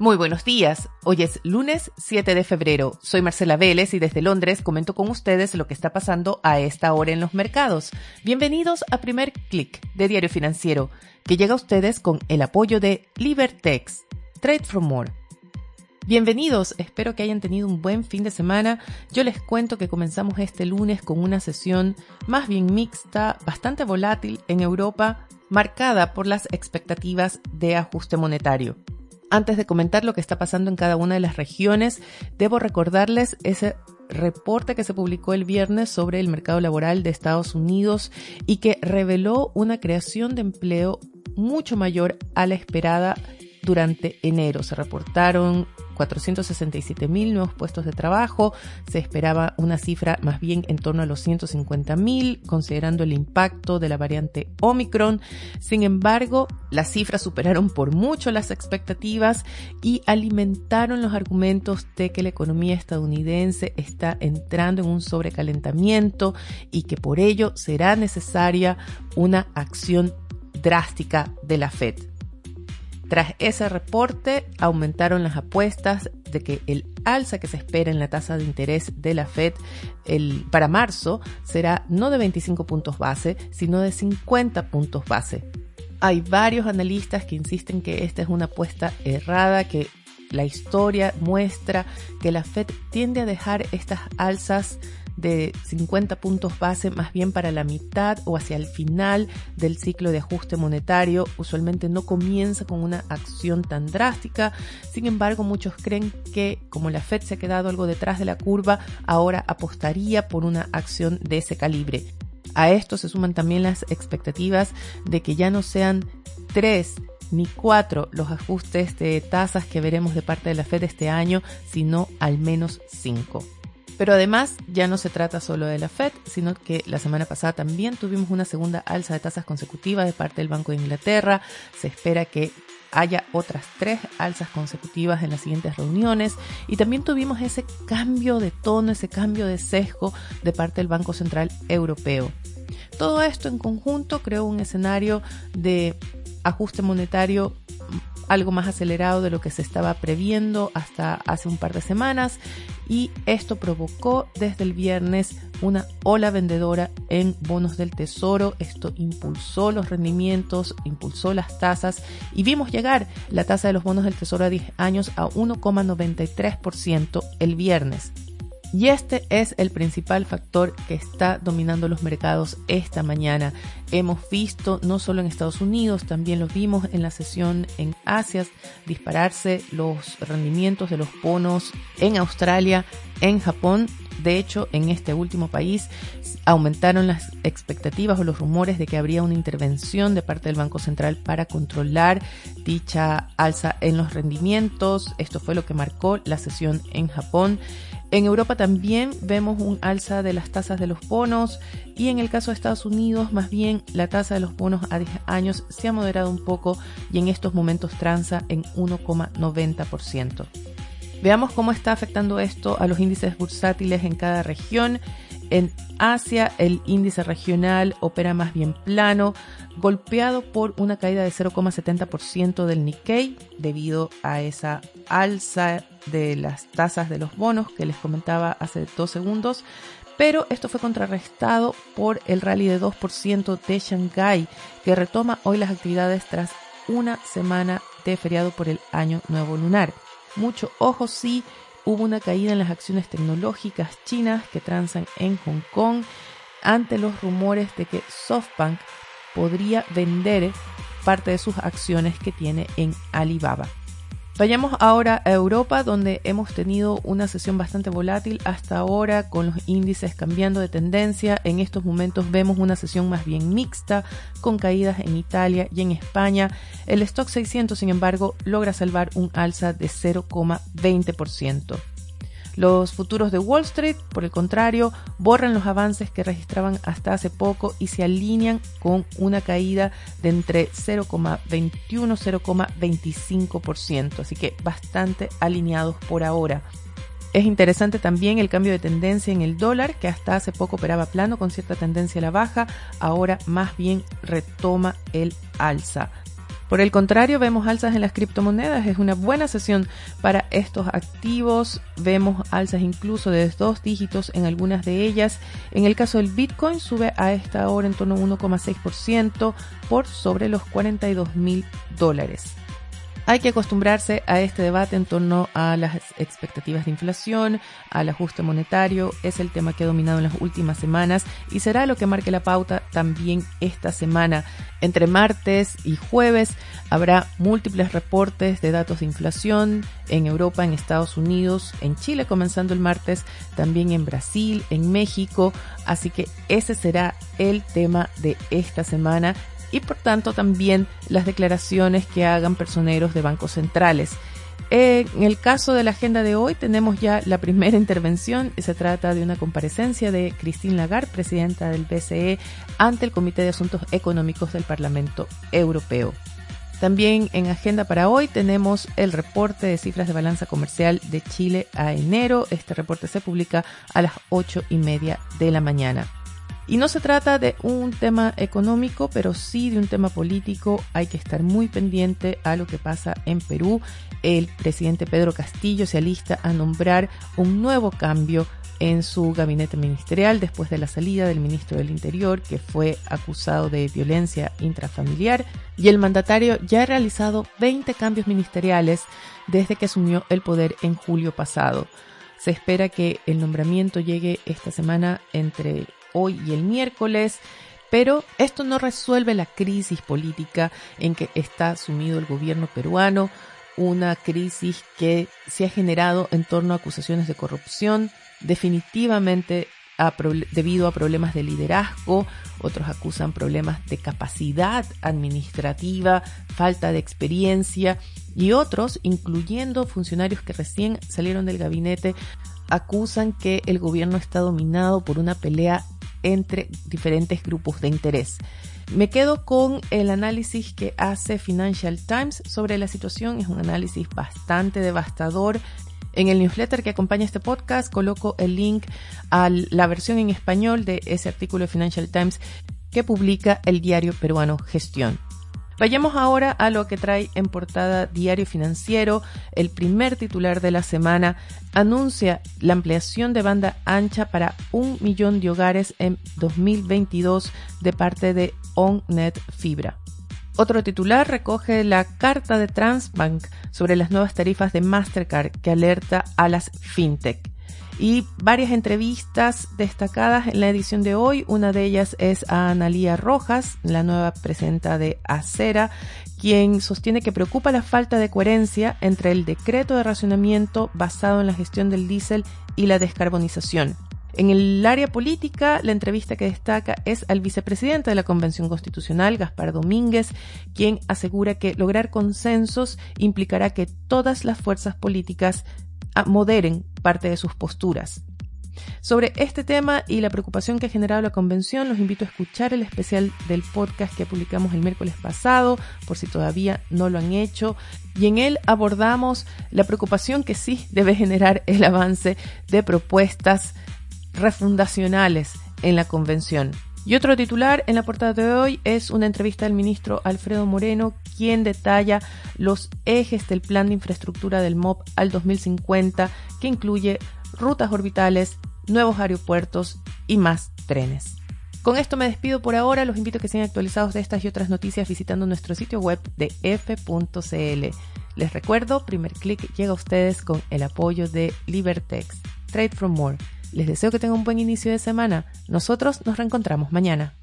Muy buenos días. Hoy es lunes 7 de febrero. Soy Marcela Vélez y desde Londres comento con ustedes lo que está pasando a esta hora en los mercados. Bienvenidos a Primer Click de Diario Financiero, que llega a ustedes con el apoyo de Libertex. Trade for More. Bienvenidos, espero que hayan tenido un buen fin de semana. Yo les cuento que comenzamos este lunes con una sesión más bien mixta, bastante volátil en Europa, marcada por las expectativas de ajuste monetario. Antes de comentar lo que está pasando en cada una de las regiones, debo recordarles ese reporte que se publicó el viernes sobre el mercado laboral de Estados Unidos y que reveló una creación de empleo mucho mayor a la esperada durante enero. Se reportaron 467 mil nuevos puestos de trabajo. Se esperaba una cifra más bien en torno a los 150 mil, considerando el impacto de la variante Omicron. Sin embargo, las cifras superaron por mucho las expectativas y alimentaron los argumentos de que la economía estadounidense está entrando en un sobrecalentamiento y que por ello será necesaria una acción drástica de la Fed. Tras ese reporte, aumentaron las apuestas de que el alza que se espera en la tasa de interés de la Fed para marzo será no de 25 puntos base, sino de 50 puntos base. Hay varios analistas que insisten que esta es una apuesta errada, que la historia muestra que la Fed tiende a dejar estas alzas de 50 puntos base más bien para la mitad o hacia el final del ciclo de ajuste monetario. Usualmente no comienza con una acción tan drástica. Sin embargo, muchos creen que como la Fed se ha quedado algo detrás de la curva, ahora apostaría por una acción de ese calibre. A esto se suman también las expectativas de que ya no sean tres ni cuatro los ajustes de tasas que veremos de parte de la Fed este año, sino al menos cinco. Pero además ya no se trata solo de la Fed, sino que la semana pasada también tuvimos una segunda alza de tasas consecutiva de parte del Banco de Inglaterra. Se espera que haya otras tres alzas consecutivas en las siguientes reuniones y también tuvimos ese cambio de tono, ese cambio de sesgo de parte del Banco Central Europeo. Todo esto en conjunto creó un escenario de ajuste monetario algo más acelerado de lo que se estaba previendo hasta hace un par de semanas y esto provocó desde el viernes una ola vendedora en bonos del tesoro. Esto impulsó los rendimientos, impulsó las tasas y vimos llegar la tasa de los bonos del tesoro a 10 años a 1,93% el viernes. Y este es el principal factor que está dominando los mercados esta mañana. Hemos visto, no solo en Estados Unidos, también lo vimos en la sesión en Asia, dispararse los rendimientos de los bonos en Australia, en Japón. De hecho, en este último país aumentaron las expectativas o los rumores de que habría una intervención de parte del Banco Central para controlar dicha alza en los rendimientos. Esto fue lo que marcó la sesión en Japón. En Europa también vemos un alza de las tasas de los bonos y en el caso de Estados Unidos más bien la tasa de los bonos a 10 años se ha moderado un poco y en estos momentos transa en 1,90%. Veamos cómo está afectando esto a los índices bursátiles en cada región. En Asia el índice regional opera más bien plano, golpeado por una caída de 0,70% del Nikkei debido a esa alza de las tasas de los bonos que les comentaba hace dos segundos, pero esto fue contrarrestado por el rally de 2% de Shanghai, que retoma hoy las actividades tras una semana de feriado por el año nuevo lunar. Mucho ojo sí, hubo una caída en las acciones tecnológicas chinas que transan en Hong Kong ante los rumores de que SoftBank podría vender parte de sus acciones que tiene en Alibaba. Vayamos ahora a Europa, donde hemos tenido una sesión bastante volátil hasta ahora, con los índices cambiando de tendencia. En estos momentos vemos una sesión más bien mixta, con caídas en Italia y en España. El stock 600, sin embargo, logra salvar un alza de 0,20%. Los futuros de Wall Street, por el contrario, borran los avances que registraban hasta hace poco y se alinean con una caída de entre 0,21 y 0,25%, así que bastante alineados por ahora. Es interesante también el cambio de tendencia en el dólar, que hasta hace poco operaba plano con cierta tendencia a la baja, ahora más bien retoma el alza. Por el contrario, vemos alzas en las criptomonedas. Es una buena sesión para estos activos. Vemos alzas incluso de dos dígitos en algunas de ellas. En el caso del Bitcoin sube a esta hora en torno a 1,6% por sobre los 42 mil dólares. Hay que acostumbrarse a este debate en torno a las expectativas de inflación, al ajuste monetario. Es el tema que ha dominado en las últimas semanas y será lo que marque la pauta también esta semana. Entre martes y jueves habrá múltiples reportes de datos de inflación en Europa, en Estados Unidos, en Chile comenzando el martes, también en Brasil, en México. Así que ese será el tema de esta semana y por tanto también las declaraciones que hagan personeros de bancos centrales. En el caso de la agenda de hoy tenemos ya la primera intervención y se trata de una comparecencia de Christine Lagarde, presidenta del BCE, ante el Comité de Asuntos Económicos del Parlamento Europeo. También en agenda para hoy tenemos el reporte de cifras de balanza comercial de Chile a enero. Este reporte se publica a las ocho y media de la mañana. Y no se trata de un tema económico, pero sí de un tema político. Hay que estar muy pendiente a lo que pasa en Perú. El presidente Pedro Castillo se alista a nombrar un nuevo cambio en su gabinete ministerial después de la salida del ministro del Interior, que fue acusado de violencia intrafamiliar. Y el mandatario ya ha realizado 20 cambios ministeriales desde que asumió el poder en julio pasado. Se espera que el nombramiento llegue esta semana entre hoy y el miércoles. Pero esto no resuelve la crisis política en que está sumido el gobierno peruano, una crisis que se ha generado en torno a acusaciones de corrupción, definitivamente debido a problemas de liderazgo, otros acusan problemas de capacidad administrativa, falta de experiencia y otros, incluyendo funcionarios que recién salieron del gabinete, acusan que el gobierno está dominado por una pelea entre diferentes grupos de interés. Me quedo con el análisis que hace Financial Times sobre la situación. Es un análisis bastante devastador. En el newsletter que acompaña este podcast coloco el link a la versión en español de ese artículo de Financial Times que publica el diario peruano Gestión. Vayamos ahora a lo que trae en portada Diario Financiero. El primer titular de la semana anuncia la ampliación de banda ancha para un millón de hogares en 2022 de parte de OnNet Fibra. Otro titular recoge la carta de Transbank sobre las nuevas tarifas de Mastercard que alerta a las fintech y varias entrevistas destacadas en la edición de hoy. Una de ellas es a Analía Rojas, la nueva presidenta de Acera, quien sostiene que preocupa la falta de coherencia entre el decreto de racionamiento basado en la gestión del diésel y la descarbonización. En el área política, la entrevista que destaca es al vicepresidente de la Convención Constitucional, Gaspar Domínguez, quien asegura que lograr consensos implicará que todas las fuerzas políticas moderen parte de sus posturas. Sobre este tema y la preocupación que ha generado la convención, los invito a escuchar el especial del podcast que publicamos el miércoles pasado, por si todavía no lo han hecho, y en él abordamos la preocupación que sí debe generar el avance de propuestas refundacionales en la convención. Y otro titular en la portada de hoy es una entrevista del ministro Alfredo Moreno, quien detalla los ejes del plan de infraestructura del MOP al 2050, que incluye rutas orbitales, nuevos aeropuertos y más trenes. Con esto me despido por ahora, los invito a que sean actualizados de estas y otras noticias visitando nuestro sitio web de f.cl. Les recuerdo, primer clic llega a ustedes con el apoyo de Libertex. Trade from More les deseo que tengan un buen inicio de semana. Nosotros nos reencontramos mañana.